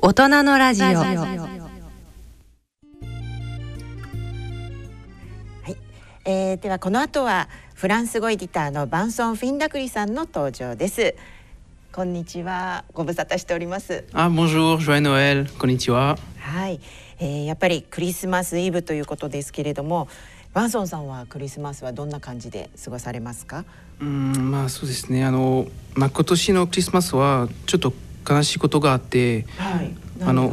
大人のラジオ。はい、えー、ではこの後はフランス語エディターのバンソン・フィンダクリさんの登場です。こんにちは。ご無沙汰しております。あ、bonjour, joyeux Noël, こんにちははい、えー、やっぱりクリスマスイブということですけれどもバンソンさんはクリスマスはどんな感じで過ごされますか？うんまあそうですね。あの、まあ、今年のクリスマスはちょっと悲しいことがあって、はい、あの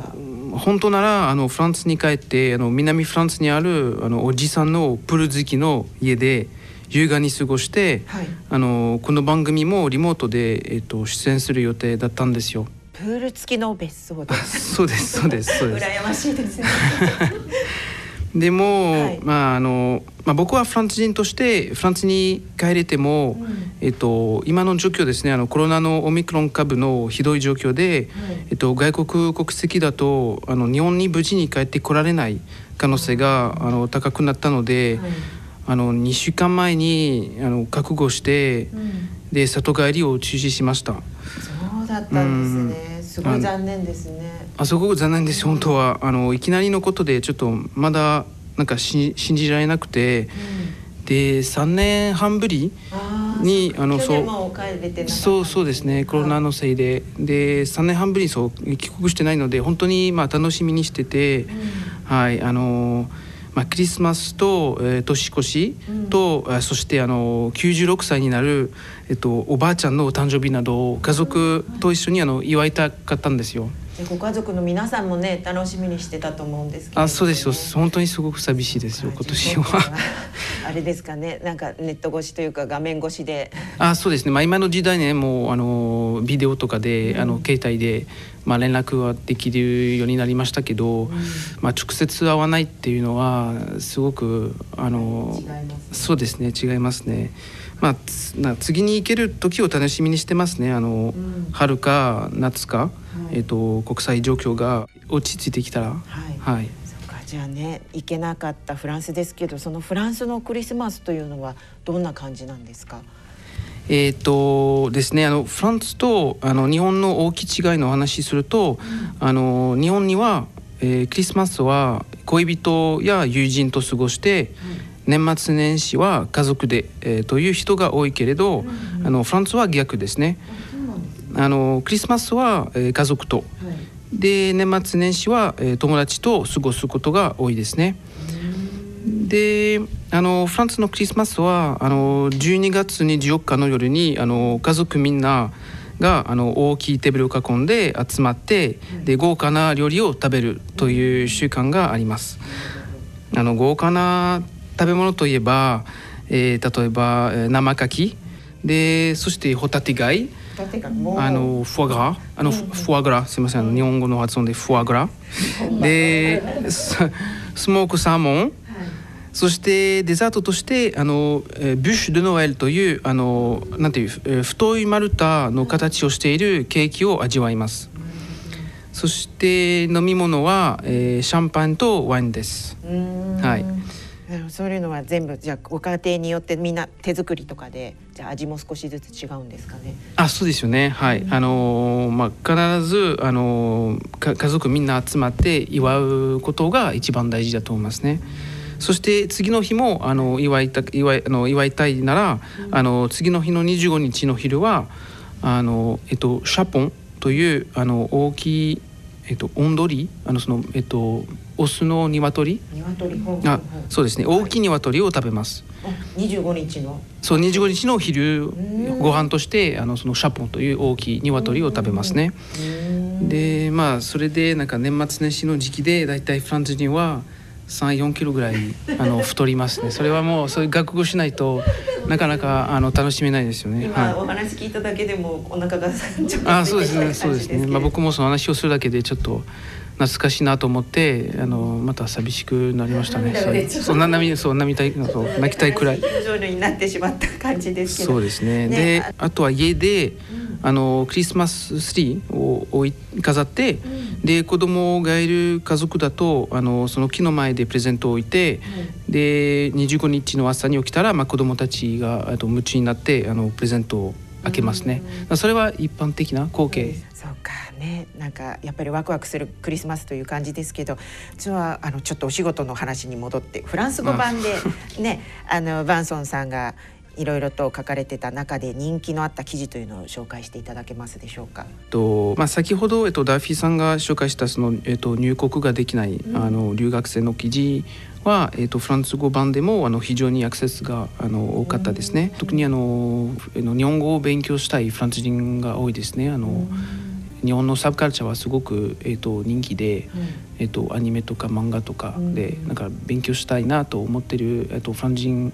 本当ならあのフランスに帰ってあの南フランスにあるあのおじさんのプール好きの家で優雅に過ごして、はい、あのこの番組もリモートで、えっと、出演する予定だったんですよ。プール付きの別荘でそうですそうですそうです。羨ましいですね。でも、はい、まああのまあ、僕はフランス人としてフランスに帰れても、うん、えっと、今の状況ですねあのコロナのオミクロン株のひどい状況で、はい、えっと、外国国籍だとあの日本に無事に帰ってこられない可能性があの高くなったので、はい、あの2週間前にあの覚悟して、うん、で里帰りを中止しました。そうだったんですね、うん、すごい残念ですね。あすごく残念です、本当はあのいきなりのことでちょっとまだなんかし信じられなくて、うん、で3年半ぶりにあのそうそうそうですねコロナのせいで。で3年半ぶりにそう帰国してないので本当にまあ楽しみにしてて、うん、はいあのまあ、クリスマスと、えー、年越しと、うん、そしてあの96歳になる、えっと、おばあちゃんのお誕生日など家族と一緒にあの祝いたかったんですよ。ご家族の皆さんもね楽しみにしてたと思うんですけど、ね、あそうですよ。本当にすごく寂しいですよ今年は。あれですかね。なんかネット越しというか画面越しで。あそうですね。まあ今の時代ねもうあのビデオとかで、うん、あの携帯でまあ連絡はできるようになりましたけど、うん、まあ直接会わないっていうのはすごくあの、ね、そうですね。違いますね。まあ次に行ける時を楽しみにしてますね。あの、うん、春か夏かえーと、国際状況が落ち着いてきたら、はい、はい、そか。じゃあね行けなかったフランスですけどそのフランスのクリスマスというのはどんな感じなんですか？えーとですね、あのフランスとあの日本の大きい違いの話すると、うん、あの日本には、えー、クリスマスは恋人や友人と過ごして、うん、年末年始は家族で、えー、という人が多いけれど、うんうん、あのフランスは逆ですね。あのクリスマスは、えー、家族と、はい、で年末年始は、えー、友達と過ごすことが多いですね。であのフランスのクリスマスはあの12月24日の夜にあの家族みんながあの大きいテーブルを囲んで集まって、で豪華な料理を食べるという習慣があります。あの豪華な食べ物といえば、えー、例えば生牡蠣。でそしてホタテ貝あのフォアグラあの、フォアグラすみません。日本語の発音でフォアグラでスモークサーモン、そしてデザートとしてあのブッシュ・ド・ノエルというあのなんていう太い丸太の形をしているケーキを味わいます。そして飲み物は、えー、シャンパンとワインです。はい。そういうのは全部じゃあご家庭によってみんな手作りとかでじゃあ味も少しずつ違うんですかね。あそうですよねはい、うん、あのまあ必ずあの家族みんな集まって祝うことが一番大事だと思いますね。そして次の日もあの祝いた祝いあの祝いたいなら、うん、あの次の日の25日の昼はあのえっとシャポンというあの大きいえっと温度り？あのそのえっとオスの鶏？鶏。あそうですね。大きい鶏を食べます。25日の。そう25日の昼ご飯としてあのそのシャポンという大きい鶏を食べますね。でまあそれでなんか年末年始の時期でだいたいフランス人は34キロぐらいあの太りますね。それはもうそういう学語しないとなかなかあの楽しめないですよね。今、お話聞いただけでもお腹が ちょっとあそうですねそうですね。まあ僕もその話をするだけでちょっと懐かしいなと思ってあのまた寂しくなりましたね。そんな涙そう涙たいそう泣きたいくらい。になってしまった感じですそうですね。ねであとは家で、あのクリスマスツリーを置い飾って、うん、で子供がいる家族だとあのその木の前でプレゼントを置いて、うん、で25日の朝に起きたら、まあ、子供たちがあと夢中になってあのプレゼントを開けますね。それは一般的な光景。そうかね、なんかやっぱりワクワクするクリスマスという感じですけど、実はあのちょっとお仕事の話に戻ってフランス語版でね、あのバンソンさんがいろいろと書かれてた中で人気のあった記事というのを紹介していただけますでしょうか？とまあ先ほどえっとダーフィーさんが紹介したそのえっと入国ができない、うん、あの留学生の記事は、えーと、フランス語版でもあの非常にアクセスがあの多かったですね。特にあの日本語を勉強したいフランス人が多いですね。あの日本のサブカルチャーはすごく、えーと、人気で、えーと、アニメとか漫画とかで、なんか勉強したいなと思ってる、えー、とフランス人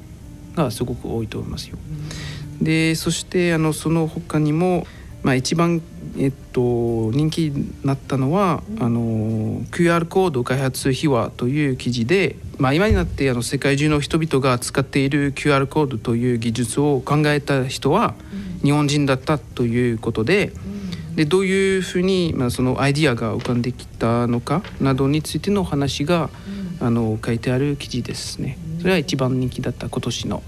がすごく多いと思いますよ。でそしてあのその他にも、まあ、一番えっと、人気になったのは、あの QR コード開発秘話という記事で、まあ、今になってあの世界中の人々が使っている QR コードという技術を考えた人は日本人だったということで。でどういうふうに、まあ、そのアイディアが浮かんできたのかなどについての話が、あの書いてある記事ですね。それは一番人気だった今年の。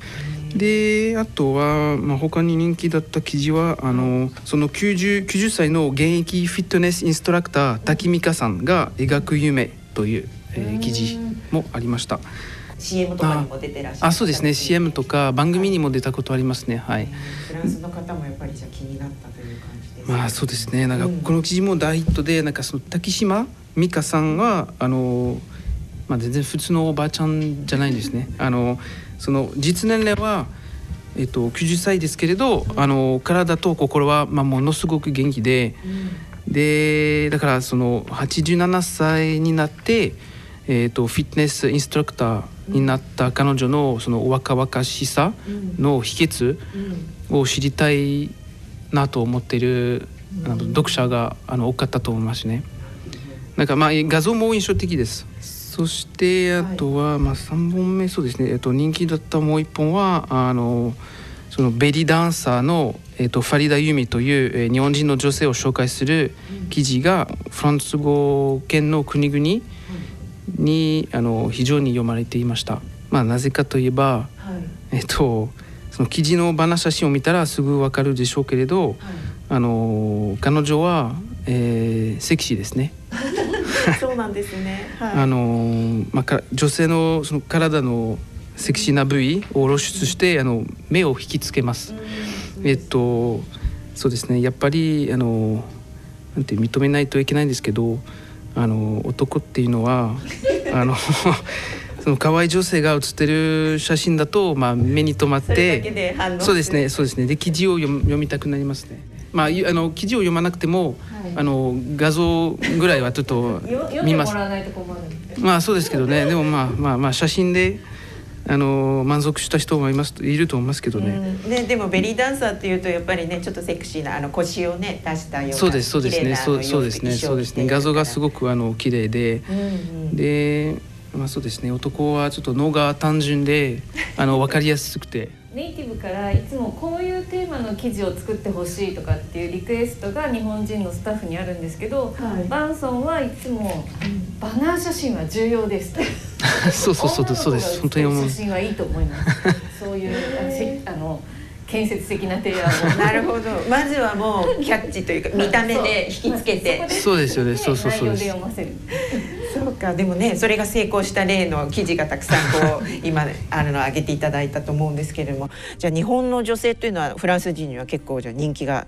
であとは、まあ、他に人気だった記事はあのその 90, 90歳の現役フィットネスインストラクター滝美香さんが描く夢という、えー、記事もありました。CM とかにも出てらっしゃる。あそうですね。CM とか番組にも出たことありますね。はい、フランスの方もやっぱりじゃ気になったという感じで。す、まあそうですね。なんかこの記事も大ヒットでなんかその滝島美香さんはあのまあ全然普通のおばあちゃんじゃないんですね。あのその実年齢は、えっと、90歳ですけれど、あの体と心は、まあ、ものすごく元気で、でだからその87歳になって、えっと、フィットネスインストラクターになった彼女のその若々しさの秘訣を知りたいなと思っている、あの読者があの多かったと思いますね。なんかまあ画像も印象的です。そしてあとは、まあ、3本目そうですね、えっと、人気だったもう1本はあのそのベリーダンサーの、えっと、ファリダ・ユミという、えー、日本人の女性を紹介する記事が、フランス語圏の国々にあの非常に読まれていました。まあ、なぜかといえば、はい、えっとその記事のバナ写真を見たらすぐわかるでしょうけれど、はい、あの彼女は、えー、セクシーですね。そうなんですね。はい、あのまあ女性のその体のセクシーな部位を露出して、あの目を引きつけます。えっとそうですね。やっぱりあのなんて認めないといけないんですけど、あの男っていうのはあの その可愛い女性が写ってる写真だと、まあ、目に留まってそうですね。そうですね。で記事を読みたくなりますね。まあ、あの記事を読まなくても、はい、あの画像ぐらいはちょっと見ます。まあそうですけどね。でもまあまあまあ写真であの満足した人もいますいると思いますけどね。ねでもベリーダンサーっていうとやっぱりねちょっとセクシーなあの腰をね出したようなそうですそうですね。そうそうですね。そうですね。画像がすごくあの綺麗で、うんうん、でまあそうですね。男はちょっと脳が単純であの分かりやすくて。ネイティブからいつもこういうテーマの記事を作ってほしいとかっていうリクエストが日本人のスタッフにあるんですけど、はい、バンソンはいつもバナー写真は重要です そうそうそうそうです本当に写真はいいと思います。そういうあの建設的な提案を。なるほど。まずはもうキャッチというか見た目で引きつけて。そう。ですよね。そうそうそうですそうかでもねそれが成功した例の記事がたくさんこう今あの上げていただいたと思うんですけれども じゃあ日本の女性というのはフランス人には結構じゃ人気が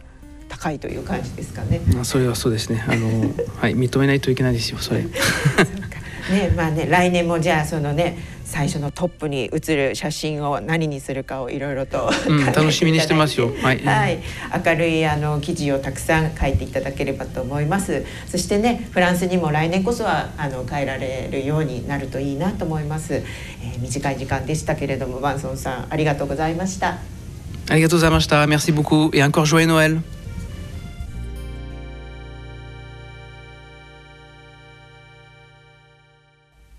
高いという感じですかね。まあそれはそうですね。あのはい認めないといけないですよそれ。ねまあね来年もじゃあそのね最初のトップに写る写真を何にするかをいろいろと、うん、楽しみにしてますよ。はい、はい、明るいあの記事をたくさん書いていただければと思います。そしてね、フランスにも来年こそはあの帰られるようになるといいなと思います。えー、短い時間でしたけれども、バンソンさんありがとうございました。ありがとうございました。Merci beaucoup et encore joyeux Noël.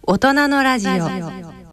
大人のラジオ。